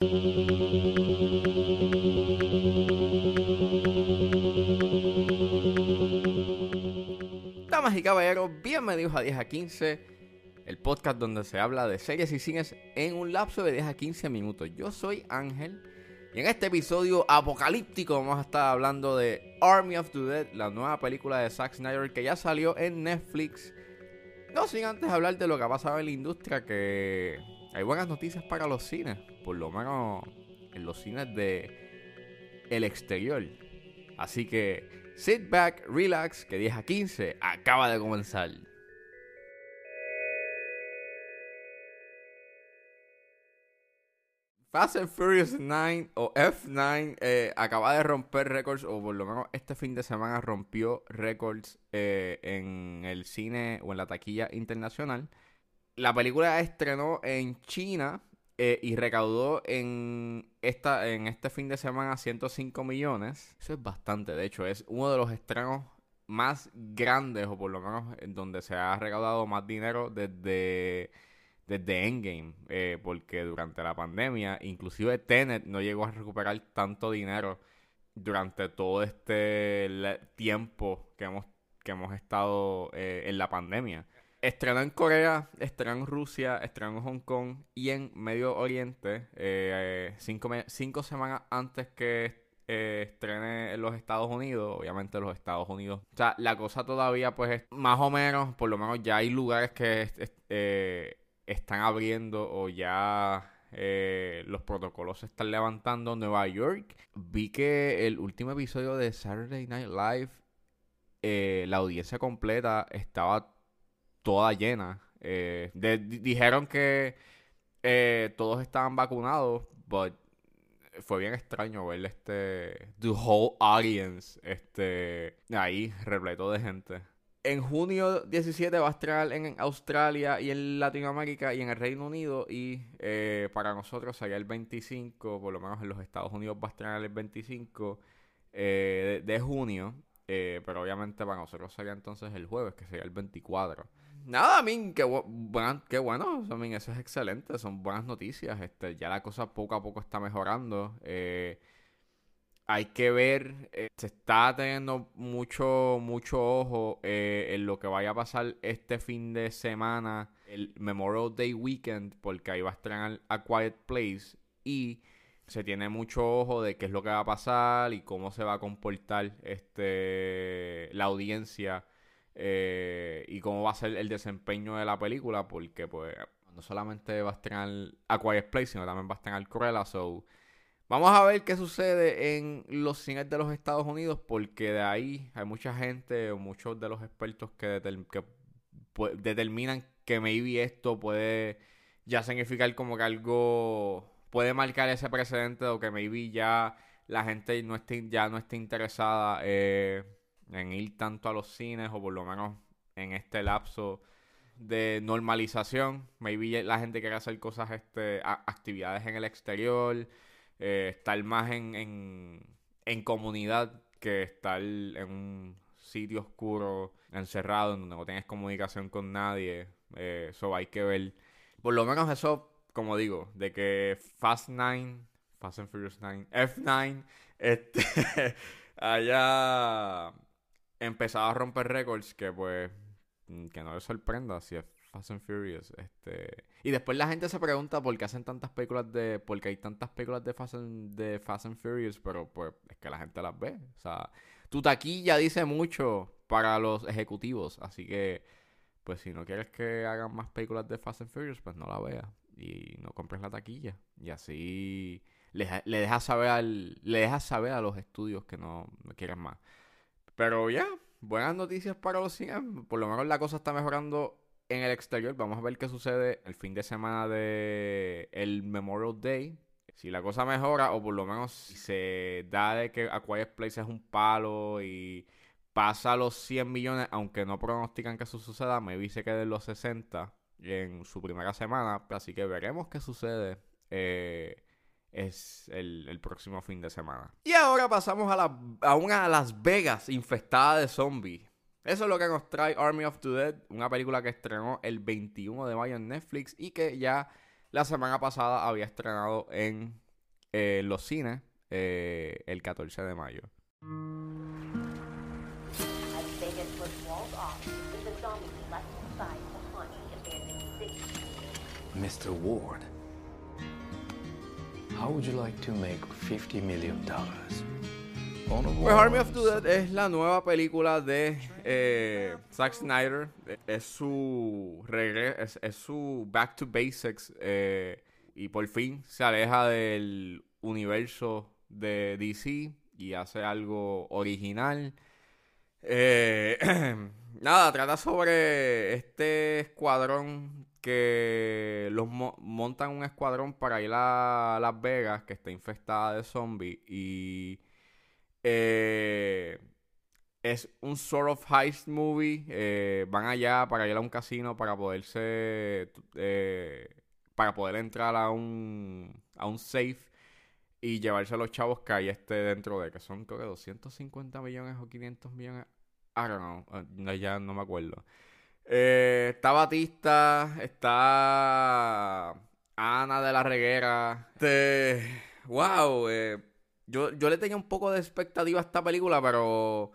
Damas y caballeros, bienvenidos a 10 a 15, el podcast donde se habla de series y cines en un lapso de 10 a 15 minutos. Yo soy Ángel y en este episodio apocalíptico vamos a estar hablando de Army of the Dead, la nueva película de Zack Snyder que ya salió en Netflix. No sin antes hablar de lo que ha pasado en la industria, que hay buenas noticias para los cines, por lo menos en los cines de el exterior. Así que sit back, relax, que 10 a 15 acaba de comenzar. Fast and Furious 9 o F9 eh, acaba de romper récords, o por lo menos este fin de semana rompió récords eh, en el cine o en la taquilla internacional. La película estrenó en China eh, y recaudó en, esta, en este fin de semana 105 millones. Eso es bastante, de hecho, es uno de los estrenos más grandes, o por lo menos en donde se ha recaudado más dinero desde desde Endgame, eh, porque durante la pandemia, inclusive Tenet no llegó a recuperar tanto dinero durante todo este tiempo que hemos, que hemos estado eh, en la pandemia. Estrenó en Corea, estrenó en Rusia, estrenó en Hong Kong y en Medio Oriente, eh, cinco, semanas antes que estrene en los Estados Unidos, obviamente los Estados Unidos. O sea, la cosa todavía pues es más o menos, por lo menos ya hay lugares que están abriendo o ya eh, los protocolos se están levantando Nueva York. Vi que el último episodio de Saturday Night Live, eh, la audiencia completa estaba toda llena. Eh, dijeron que todos estaban vacunados, but fue bien extraño ver este the whole audience este ahí repleto de gente en junio 17 va a estrenar en Australia y en Latinoamérica y en el Reino Unido. Y eh, para nosotros sería el 25, por lo menos en los Estados Unidos va a estrenar el 25 eh, de, junio. Eh, pero obviamente para nosotros sería entonces el jueves, que sería el 24. Nada, a mí, qué, bueno, qué bueno, mí, eso es excelente, son buenas noticias. Este, ya la cosa poco a poco está mejorando. Eh, hay que ver, eh, se está teniendo mucho, mucho ojo eh, en lo que vaya a pasar este fin de semana, el Memorial Day Weekend, porque ahí va a estrenar A Quiet Place y se tiene mucho ojo de qué es lo que va a pasar y cómo se va a comportar este la audiencia eh, y cómo va a ser el desempeño de la película, porque pues no solamente va a estrenar A Quiet Place, sino también va a estrenar Cruella, so Vamos a ver qué sucede en los cines de los Estados Unidos, porque de ahí hay mucha gente muchos de los expertos que, determinan que maybe esto puede ya significar como que algo puede marcar ese precedente o que maybe ya la gente no esté, ya no esté interesada eh, en ir tanto a los cines o por lo menos en este lapso de normalización. Maybe la gente quiere hacer cosas, este, actividades en el exterior eh, estar más en, en, comunidad que estar en un sitio oscuro, encerrado, donde no tienes comunicación con nadie. Eh, eso hay que ver. Por lo menos eso, como digo, de que Fast 9, Fast and Furious 9, F9, este, haya empezado a romper récords que pues que no le sorprenda si es Fast and Furious. Este... Y después la gente se pregunta por qué hacen tantas películas de. por qué hay tantas películas de Fast and, de Fast and Furious, pero pues es que la gente las ve. O sea, tu taquilla dice mucho para los ejecutivos. Así que, pues si no quieres que hagan más películas de Fast and Furious, pues no la veas. Y no compres la taquilla. Y así le, le dejas saber al, le dejas saber a los estudios que no, no quieren más. Pero ya, buenas noticias para los cines. Por lo menos la cosa está mejorando en el exterior. Vamos a ver qué sucede el fin de semana de el Memorial Day. Si la cosa mejora, o por lo menos se da de que A Quiet Place es un palo y pasa los 100 millones, aunque no pronostican que eso suceda, me se quede en los 60 en su primera semana. Así que veremos qué sucede. Eh, es el, próximo fin de semana. Y ahora pasamos a, la, a una Las Vegas infestada de zombies. Eso es lo que nos trae Army of the Dead, una película que estrenó el 21 de mayo en Netflix y que ya la semana pasada había estrenado en en los cines eh, el 14 de mayo. As Vegas how would you like to make 50 million dollars? Pues Army of the Dead es la nueva película de eh, Zack Snyder. Es su regre es, es su back to basics eh, y por fin se aleja del universo de DC y hace algo original. Eh, nada, trata sobre este escuadrón que los mo- montan un escuadrón para ir a Las Vegas que está infestada de zombies y eh, es un sort of heist movie. eh, van allá para ir a un casino para poderse eh, para poder entrar a un a un safe y llevarse a los chavos que hay este dentro de que son creo que 250 millones o 500 millones. I don't know, eh, ya no me acuerdo. Eh, está Batista, está Ana de la Reguera. Este, wow, eh, yo, yo le tenía un poco de expectativa a esta película, pero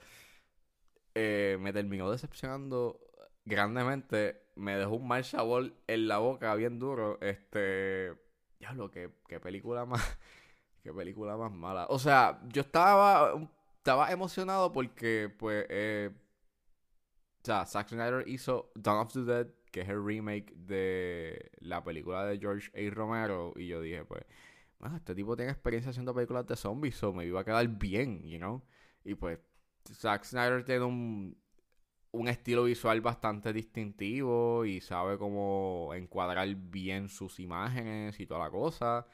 eh, me terminó decepcionando grandemente. Me dejó un mal sabor en la boca bien duro. Este, diablo, qué, qué película más, qué película más mala. O sea, yo estaba, estaba emocionado porque, pues, eh, o sea, Zack Snyder hizo Dawn of the Dead, que es el remake de la película de George A. Romero. Y yo dije, pues, este tipo tiene experiencia haciendo películas de zombies, so me iba a quedar bien, you know. Y pues, Zack Snyder tiene un, un estilo visual bastante distintivo y sabe cómo encuadrar bien sus imágenes y toda la cosa.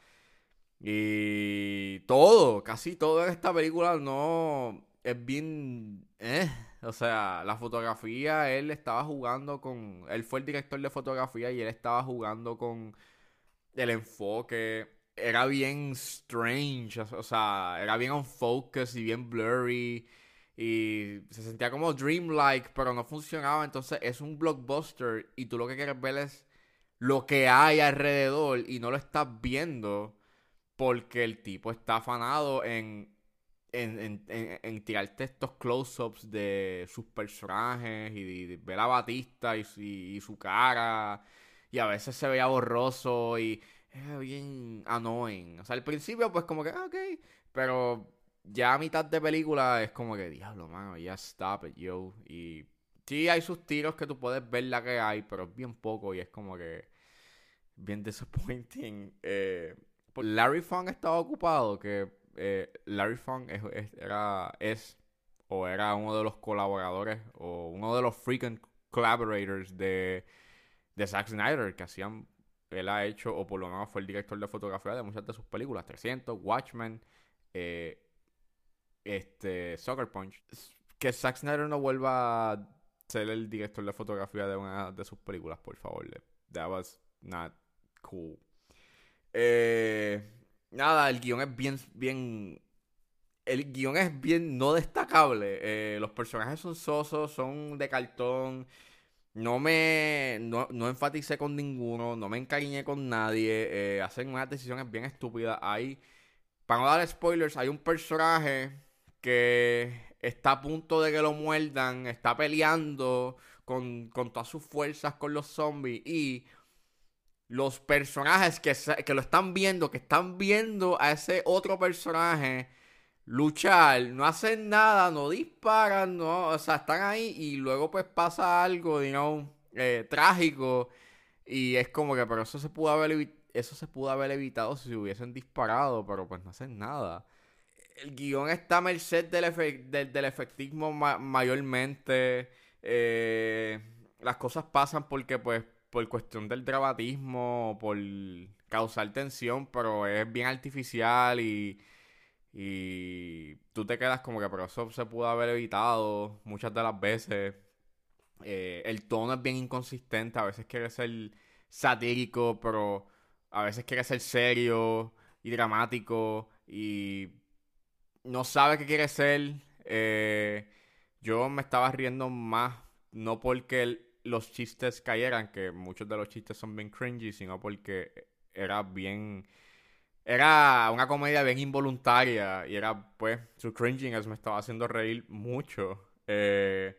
Y todo, casi todo en esta película no es bien... eh. O sea, la fotografía, él estaba jugando con... Él fue el director de fotografía y él estaba jugando con el enfoque. Era bien strange, o sea, era bien on focus y bien blurry. Y se sentía como dreamlike, pero no funcionaba. Entonces es un blockbuster y tú lo que quieres ver es lo que hay alrededor y no lo estás viendo porque el tipo está afanado en, en, en, en- tirarte estos close-ups de sus personajes y ver a Batista y, su- cara. Y a veces se veía borroso y era bien annoying. O sea, al principio pues como que, ah, ok, pero ya a mitad de película es como que, diablo, mano, ya stop it, yo. Y sí hay sus tiros que tú puedes ver la que hay, pero es bien poco y es como que bien disappointing. Eh, Larry Fong estaba ocupado, que eh, Larry Fong es, era, es o era uno de los colaboradores o uno de los frequent collaborators de, de Zack Snyder que hacían, él ha hecho, o por lo menos fue el director de fotografía de muchas de sus películas, 300, Watchmen, eh, este, Sucker Punch. Que Zack Snyder no vuelva a ser el director de fotografía de una de sus películas, por favor. That was not cool. Eh, nada, el guion es bien, bien. El guion es bien no destacable. Eh, los personajes son sosos, son de cartón. No me. No, no enfaticé con ninguno. No me encariñé con nadie. eh, hacen unas decisiones bien estúpidas. Hay. Para no dar spoilers, hay un personaje que está a punto de que lo muerdan. Está peleando con, con todas sus fuerzas con los zombies. Y los personajes que, se- que lo están viendo, que están viendo a ese otro personaje luchar, no hacen nada, no disparan, no, o sea, están ahí y luego pues pasa algo, know, eh, trágico y es como que, pero eso se pudo haber eso se pudo haber evitado si hubiesen disparado, pero pues no hacen nada. El guion está a merced del, del, efectismo ma- mayormente. eh, las cosas pasan porque, pues, por cuestión del dramatismo, por causar tensión, pero es bien artificial y, y tú te quedas como que, pero eso se pudo haber evitado muchas de las veces. Eh, el tono es bien inconsistente, a veces quiere ser satírico, pero a veces quiere ser serio y dramático y no sabe qué quiere ser. Eh, yo me estaba riendo más, no porque el- los chistes cayeran, que muchos de los chistes son bien cringy, sino porque era bien era una comedia bien involuntaria y era, pues, su cringiness me estaba haciendo reír mucho. Eh,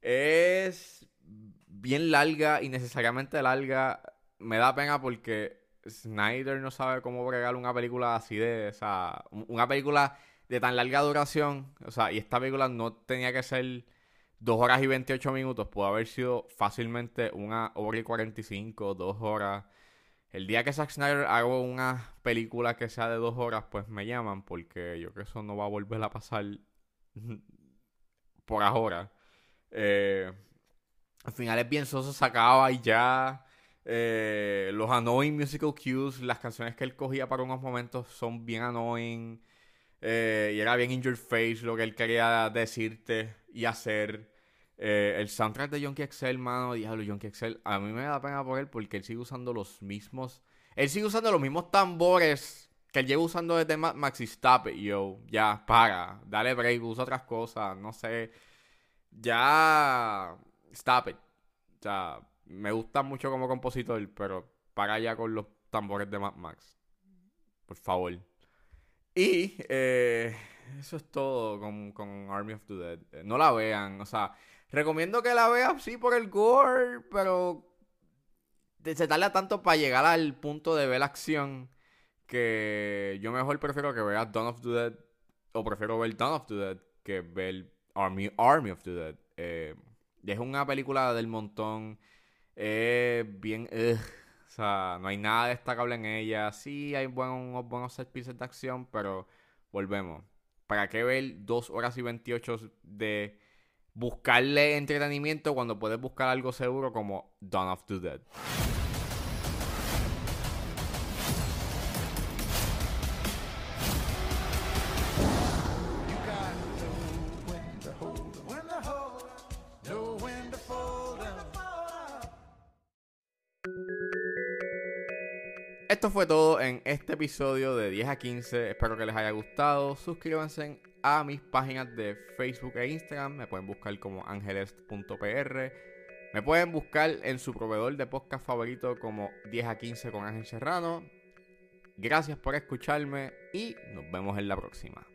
es bien larga, innecesariamente larga. Me da pena porque Snyder no sabe cómo bregar una película así de, o sea, una película de tan larga duración, o sea, y esta película no tenía que ser 2 horas y 28 minutos, pudo haber sido fácilmente una hora y 45, 2 horas. El día que Zack Snyder haga una película que sea de 2 horas, pues me llaman, porque yo creo que eso no va a volver a pasar por ahora. Eh, al final es bien soso, se acaba y ya. Eh, los annoying musical cues, las canciones que él cogía para unos momentos son bien annoying. Eh, y era bien in your face lo que él quería decirte y hacer. Eh, el soundtrack de Yonky Excel, mano, diablo, Yonky Excel, a mí me da pena por él porque él sigue usando los mismos. Él sigue usando los mismos tambores que él lleva usando desde Maxi Stop It, yo. Ya, para, dale break, usa otras cosas, no sé. Ya, stop it. O sea, me gusta mucho como compositor, pero para ya con los tambores de Mad Max. Por favor. Y eh, eso es todo con, con, Army of the Dead. Eh, no la vean, o sea, recomiendo que la vean, sí, por el gore, pero se tarda tanto para llegar al punto de ver la acción que yo mejor prefiero que veas Dawn of the Dead o prefiero ver Dawn of the Dead que ver Army, Army of the Dead. Eh, es una película del montón. Eh, bien. o sea, no hay nada destacable en ella. Sí, hay buenos, buenos set de acción, pero volvemos. ¿Para qué ver 2 horas y 28 de buscarle entretenimiento cuando puedes buscar algo seguro como Dawn of the Dead? Esto fue todo en este episodio de 10 a 15. Espero que les haya gustado. Suscríbanse a mis páginas de Facebook e Instagram. Me pueden buscar como angeles.pr. Me pueden buscar en su proveedor de podcast favorito como 10 a 15 con Ángel Serrano. Gracias por escucharme y nos vemos en la próxima.